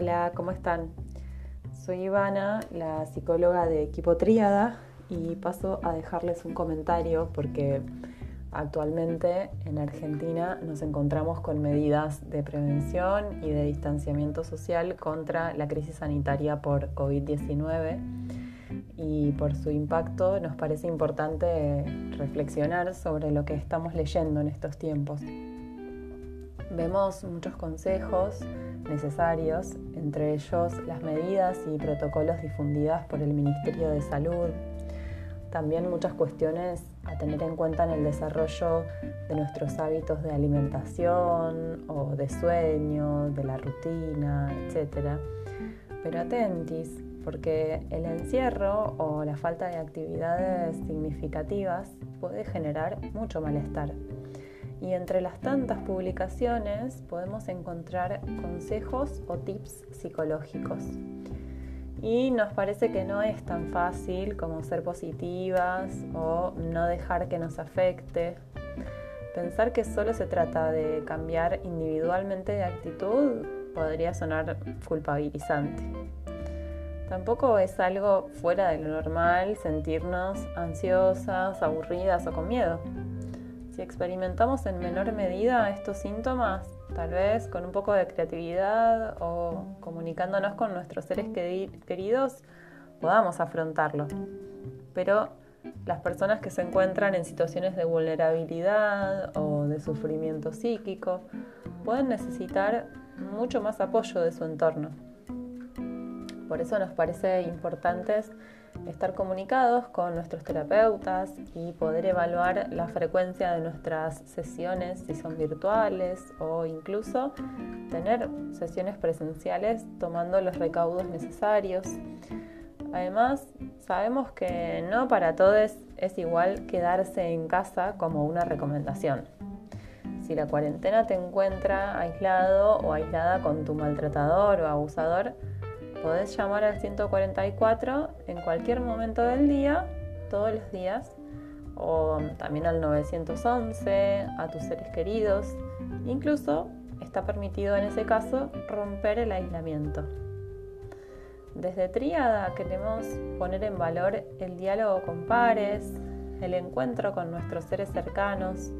Hola, ¿cómo están? Soy Ivana, la psicóloga de Equipo Tríada, y paso a dejarles un comentario porque actualmente en Argentina nos encontramos con medidas de prevención y de distanciamiento social contra la crisis sanitaria por COVID-19 y por su impacto nos parece importante reflexionar sobre lo que estamos leyendo en estos tiempos. Vemos muchos consejos necesarios, entre ellos las medidas y protocolos difundidas por el Ministerio de Salud, también muchas cuestiones a tener en cuenta en el desarrollo de nuestros hábitos de alimentación o de sueño, de la rutina, etc. Pero atentis, porque el encierro o la falta de actividades significativas puede generar mucho malestar. Y entre las tantas publicaciones podemos encontrar consejos o tips psicológicos y nos parece que no es tan fácil como ser positivas o no dejar que nos afecte. Pensar que solo se trata de cambiar individualmente de actitud podría sonar culpabilizante. Tampoco es algo fuera de lo normal sentirnos ansiosas, aburridas o con miedo. Si experimentamos en menor medida estos síntomas, tal vez con un poco de creatividad o comunicándonos con nuestros seres queridos, podamos afrontarlo. Pero las personas que se encuentran en situaciones de vulnerabilidad o de sufrimiento psíquico pueden necesitar mucho más apoyo de su entorno. Por eso nos parece importante estar comunicados con nuestros terapeutas y poder evaluar la frecuencia de nuestras sesiones, si son virtuales o incluso tener sesiones presenciales tomando los recaudos necesarios. Además, sabemos que no para todos es igual quedarse en casa como una recomendación. Si la cuarentena te encuentra aislado o aislada con tu maltratador o abusador, Podés llamar al 144 en cualquier momento del día, todos los días, o también al 911, a tus seres queridos. Incluso está permitido en ese caso romper el aislamiento. Desde Tríada queremos poner en valor el diálogo con pares, el encuentro con nuestros seres cercanos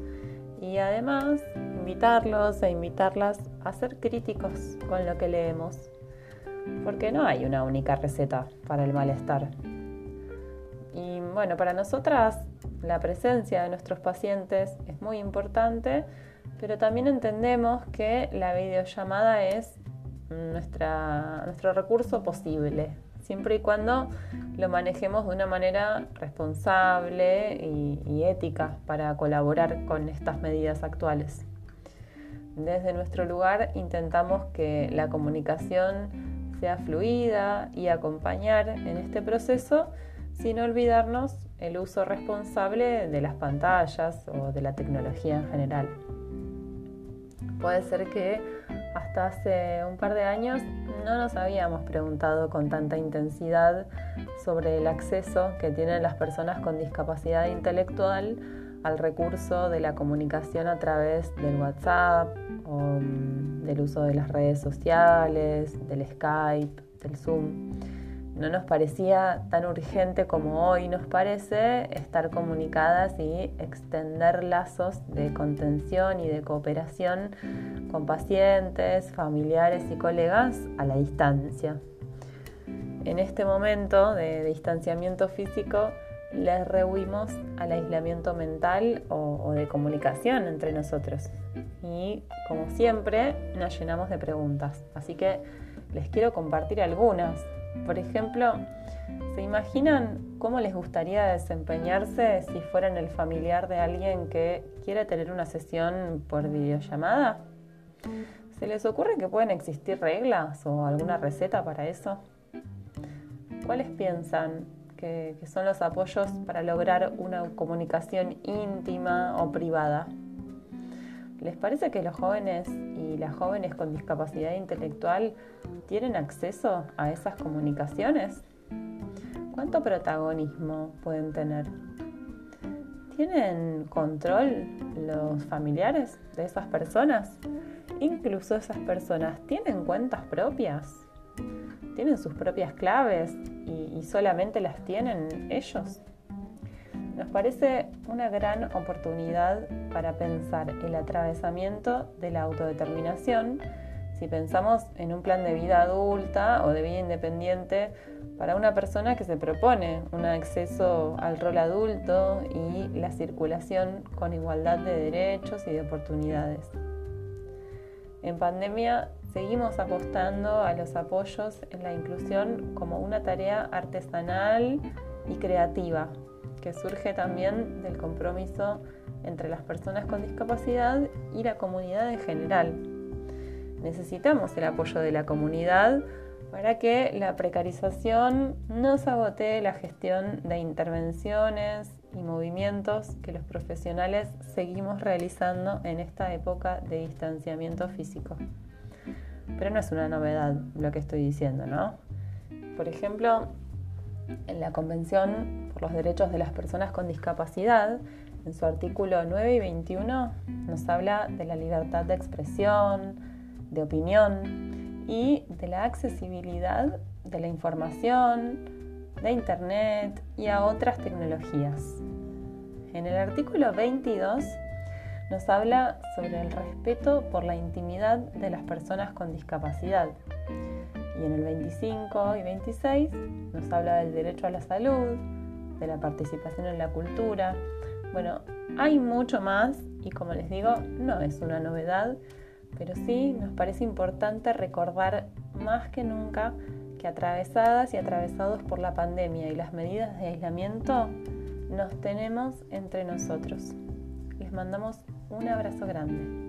y además invitarlos e invitarlas a ser críticos con lo que leemos porque no hay una única receta para el malestar. Y bueno, para nosotras la presencia de nuestros pacientes es muy importante, pero también entendemos que la videollamada es nuestro recurso posible, siempre y cuando lo manejemos de una manera responsable y ética para colaborar con estas medidas actuales. Desde nuestro lugar intentamos que la comunicación sea fluida y acompañar en este proceso sin olvidarnos el uso responsable de las pantallas o de la tecnología en general. Puede ser que hasta hace un par de años no nos habíamos preguntado con tanta intensidad sobre el acceso que tienen las personas con discapacidad intelectual al recurso de la comunicación a través del WhatsApp o mm, del uso de las redes sociales, del Skype, del Zoom. No nos parecía tan urgente como hoy nos parece estar comunicadas y extender lazos de contención y de cooperación con pacientes, familiares y colegas a la distancia. En este momento de distanciamiento físico, les rehuimos al aislamiento mental o, de comunicación entre nosotros. Y como siempre, nos llenamos de preguntas. Así que les quiero compartir algunas. Por ejemplo, ¿se imaginan cómo les gustaría desempeñarse si fueran el familiar de alguien que quiere tener una sesión por videollamada? ¿Se les ocurre que pueden existir reglas o alguna receta para eso? ¿Cuáles piensan que, son los apoyos para lograr una comunicación íntima o privada. ¿Les parece que los jóvenes y las jóvenes con discapacidad intelectual tienen acceso a esas comunicaciones? ¿Cuánto protagonismo pueden tener? ¿Tienen control los familiares de esas personas? Incluso esas personas tienen cuentas propias tienen sus propias claves y, solamente las tienen ellos. Nos parece una gran oportunidad para pensar el atravesamiento de la autodeterminación si pensamos en un plan de vida adulta o de vida independiente para una persona que se propone un acceso al rol adulto y la circulación con igualdad de derechos y de oportunidades. En pandemia seguimos apostando a los apoyos en la inclusión como una tarea artesanal y creativa que surge también del compromiso entre las personas con discapacidad y la comunidad en general. Necesitamos el apoyo de la comunidad para que la precarización no sabotee la gestión de intervenciones y movimientos que los profesionales seguimos realizando en esta época de distanciamiento físico. Pero no es una novedad lo que estoy diciendo, ¿no? Por ejemplo, en la Convención por los Derechos de las Personas con Discapacidad, en su artículo 9 y 21, nos habla de la libertad de expresión, de opinión y de la accesibilidad de la información, de Internet y a otras tecnologías. En el artículo 22 nos habla sobre el respeto por la intimidad de las personas con discapacidad. Y en el 25 y 26 nos habla del derecho a la salud, de la participación en la cultura. Bueno, hay mucho más y como les digo, no es una novedad, pero sí nos parece importante recordar más que nunca que atravesadas y atravesados por la pandemia y las medidas de aislamiento, nos tenemos entre nosotros. Les mandamos un abrazo grande.